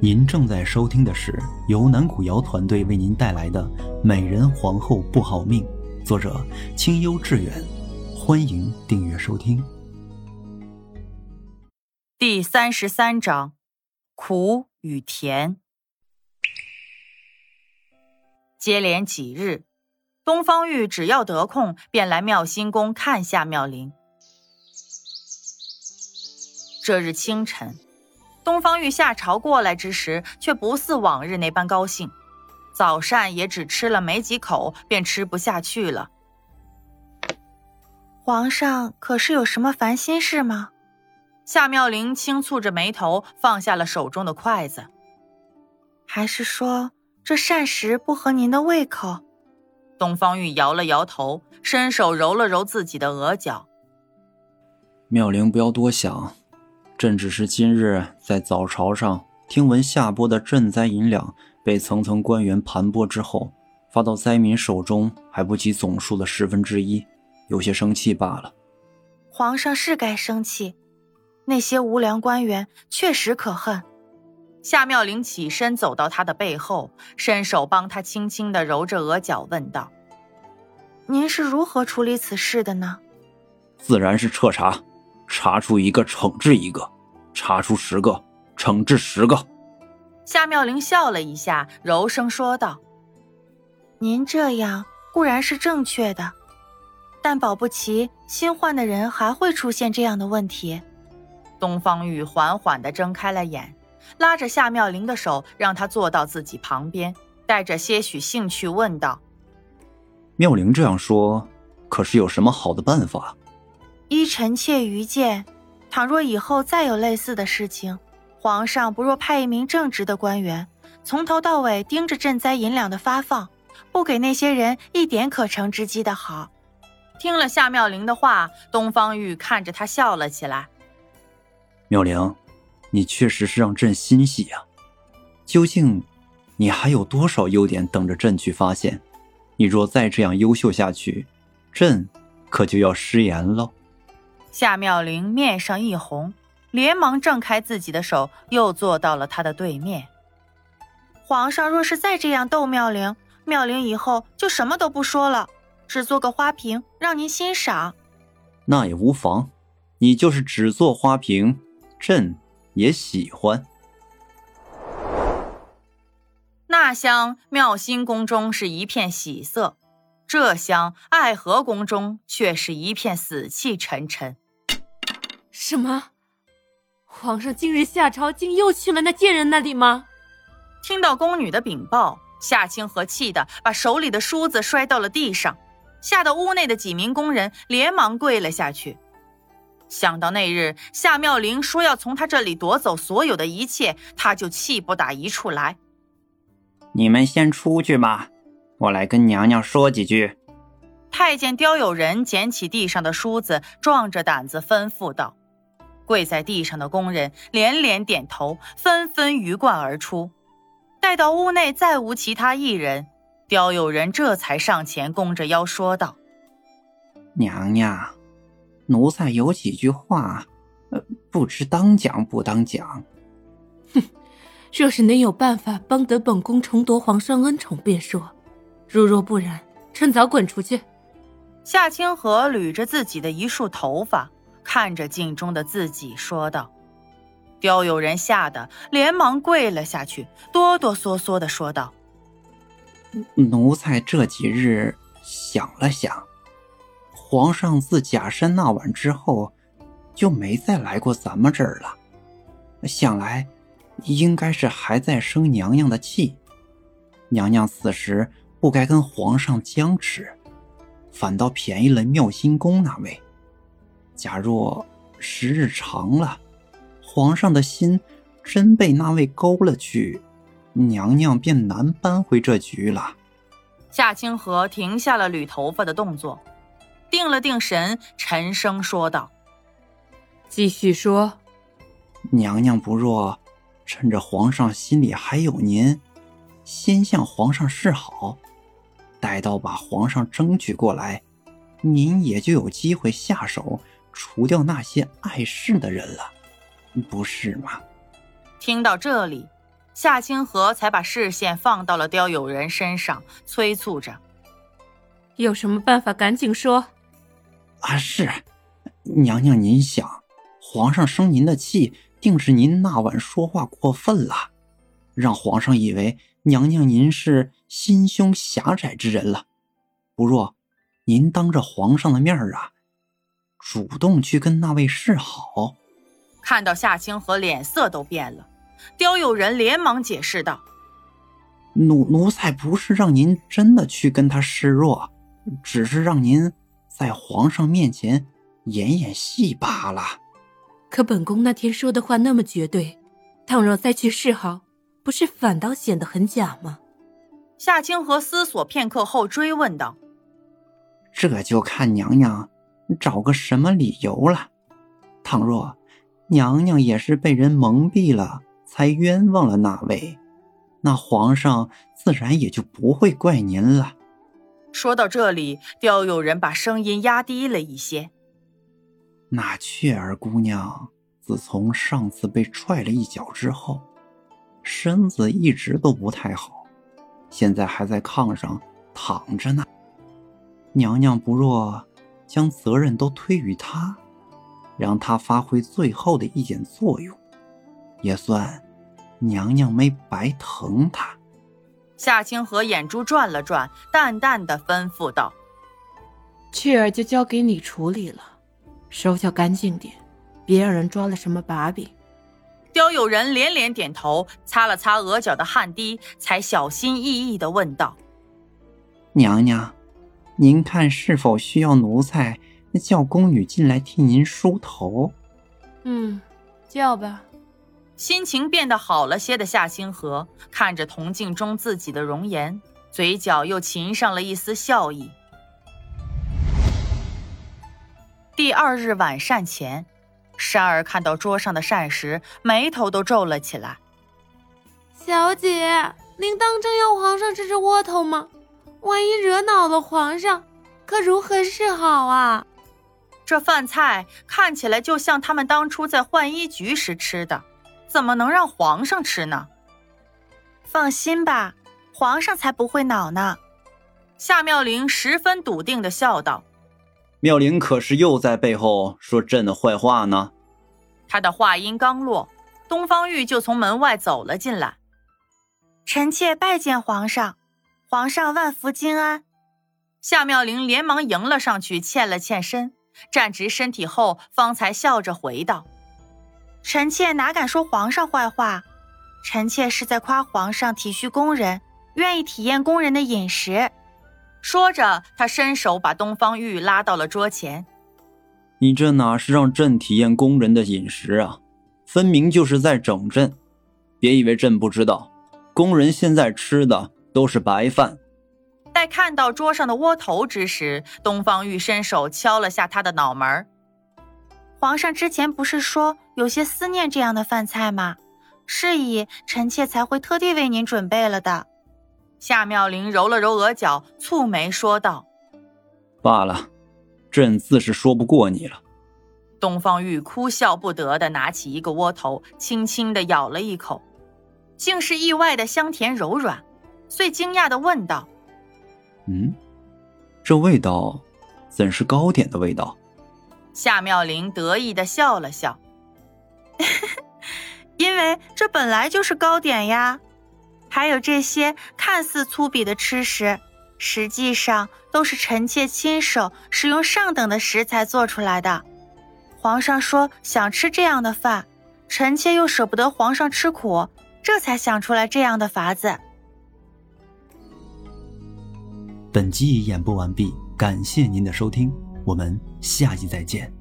您正在收听的是由南古瑶团队为您带来的《美人皇后不好命》，作者清幽致远。欢迎订阅收听。第三十三章：苦与甜。接连几日，东方玉只要得空，便来妙心宫看夏妙龄。这日清晨。东方玉下朝过来之时，却不似往日那般高兴。早膳也只吃了没几口，便吃不下去了。皇上可是有什么烦心事吗？夏妙玲轻蹙着眉头，放下了手中的筷子。还是说这膳食不合您的胃口？东方玉摇了摇头，伸手揉了揉自己的额角。妙龄，不要多想。朕只是今日在早朝上听闻下拨的赈灾银两被层层官员盘剥之后，发到灾民手中还不及总数的十分之一，有些生气罢了。皇上是该生气，那些无良官员确实可恨。夏妙玲起身走到他的背后，伸手帮他轻轻的揉着额角，问道：“您是如何处理此事的呢？”自然是彻查。查出一个，惩治一个；查出十个，惩治十个。夏妙玲笑了一下，柔声说道：“您这样固然是正确的，但保不齐新换的人还会出现这样的问题。”东方玉缓缓地睁开了眼，拉着夏妙玲的手，让她坐到自己旁边，带着些许兴趣问道：“妙玲这样说，可是有什么好的办法？”依臣妾愚见，倘若以后再有类似的事情，皇上不若派一名正直的官员，从头到尾盯着赈灾银两的发放，不给那些人一点可乘之机的好。听了夏妙龄的话，东方玉看着他笑了起来。妙龄，你确实是让朕欣喜呀。究竟，你还有多少优点等着朕去发现？你若再这样优秀下去，朕可就要失言喽。夏妙龄面上一红，连忙挣开自己的手，又坐到了他的对面。皇上若是再这样逗妙龄，妙龄以后就什么都不说了，只做个花瓶让您欣赏。那也无妨，你就是只做花瓶，朕也喜欢。那厢妙心宫中是一片喜色，这厢爱和宫中却是一片死气沉沉。什么？皇上今日下朝，竟又去了那贱人那里吗？听到宫女的禀报，夏清河气得把手里的梳子摔到了地上，吓得屋内的几名宫人连忙跪了下去。想到那日夏妙玲说要从他这里夺走所有的一切，他就气不打一处来。你们先出去吧，我来跟娘娘说几句。太监刁有人捡起地上的梳子，壮着胆子吩咐道。跪在地上的工人连连点头，纷纷鱼贯而出。待到屋内再无其他一人，刁有人这才上前弓着腰说道：“娘娘，奴才有几句话，呃，不知当讲不当讲。哼，若是能有办法帮得本宫重夺皇上恩宠，便说；如若不然，趁早滚出去。”夏清河捋着自己的一束头发。看着镜中的自己，说道：“刁有人吓得连忙跪了下去，哆哆嗦嗦的说道：‘奴才这几日想了想，皇上自假山那晚之后，就没再来过咱们这儿了。想来，应该是还在生娘娘的气。娘娘此时不该跟皇上僵持，反倒便宜了妙心宫那位。’”假若时日长了，皇上的心真被那位勾了去，娘娘便难扳回这局了。夏清河停下了捋头发的动作，定了定神，沉声说道：“继续说，娘娘不若趁着皇上心里还有您，先向皇上示好，待到把皇上争取过来，您也就有机会下手。”除掉那些碍事的人了，不是吗？听到这里，夏清河才把视线放到了刁友人身上，催促着：“有什么办法，赶紧说。”啊，是，娘娘您想，皇上生您的气，定是您那晚说话过分了，让皇上以为娘娘您是心胸狭窄之人了。不若，您当着皇上的面啊，主动去跟那位示好。看到夏清河脸色都变了。刁有人连忙解释道：“奴奴才不是让您真的去跟他示弱，只是让您在皇上面前演演戏罢了。”可本宫那天说的话那么绝对，倘若再去示好，不是反倒显得很假吗？夏清河思索片刻后追问道：“这就看娘娘找个什么理由了。倘若娘娘也是被人蒙蔽了。”才冤枉了那位，那皇上自然也就不会怪您了。说到这里，刁有人把声音压低了一些。那雀儿姑娘自从上次被踹了一脚之后，身子一直都不太好，现在还在炕上躺着呢。娘娘不若将责任都推于他，让他发挥最后的一点作用。也算，娘娘没白疼他。夏清河眼珠转了转，淡淡的吩咐道：“雀儿就交给你处理了，手脚干净点，别让人抓了什么把柄。”刁有人连连点头，擦了擦额角的汗滴，才小心翼翼的问道：“娘娘，您看是否需要奴才叫宫女进来替您梳头？”“嗯，叫吧。”心情变得好了些的夏星河看着铜镜中自己的容颜，嘴角又噙上了一丝笑意。第二日晚膳前，珊儿看到桌上的膳食，眉头都皱了起来。小姐，您当真要皇上吃这窝头吗？万一惹恼了皇上，可如何是好啊？这饭菜看起来就像他们当初在浣衣局时吃的。怎么能让皇上吃呢？放心吧，皇上才不会恼呢。夏妙玲十分笃定的笑道：“妙玲可是又在背后说朕的坏话呢？”她的话音刚落，东方玉就从门外走了进来。臣妾拜见皇上，皇上万福金安。夏妙玲连忙迎了上去，欠了欠身，站直身体后，方才笑着回道。臣妾哪敢说皇上坏话，臣妾是在夸皇上体恤工人，愿意体验工人的饮食。说着，他伸手把东方玉拉到了桌前。你这哪是让朕体验工人的饮食啊，分明就是在整朕。别以为朕不知道，工人现在吃的都是白饭。待看到桌上的窝头之时，东方玉伸手敲了下他的脑门皇上之前不是说有些思念这样的饭菜吗？是以臣妾才会特地为您准备了的。夏妙玲揉了揉额角，蹙眉说道：“罢了，朕自是说不过你了。”东方玉哭笑不得的拿起一个窝头，轻轻的咬了一口，竟是意外的香甜柔软，遂惊讶的问道：“嗯，这味道怎是糕点的味道？”夏妙玲得意的笑了笑，因为这本来就是糕点呀。还有这些看似粗鄙的吃食，实际上都是臣妾亲手使用上等的食材做出来的。皇上说想吃这样的饭，臣妾又舍不得皇上吃苦，这才想出来这样的法子。本集已演播完毕，感谢您的收听。我们下集再见。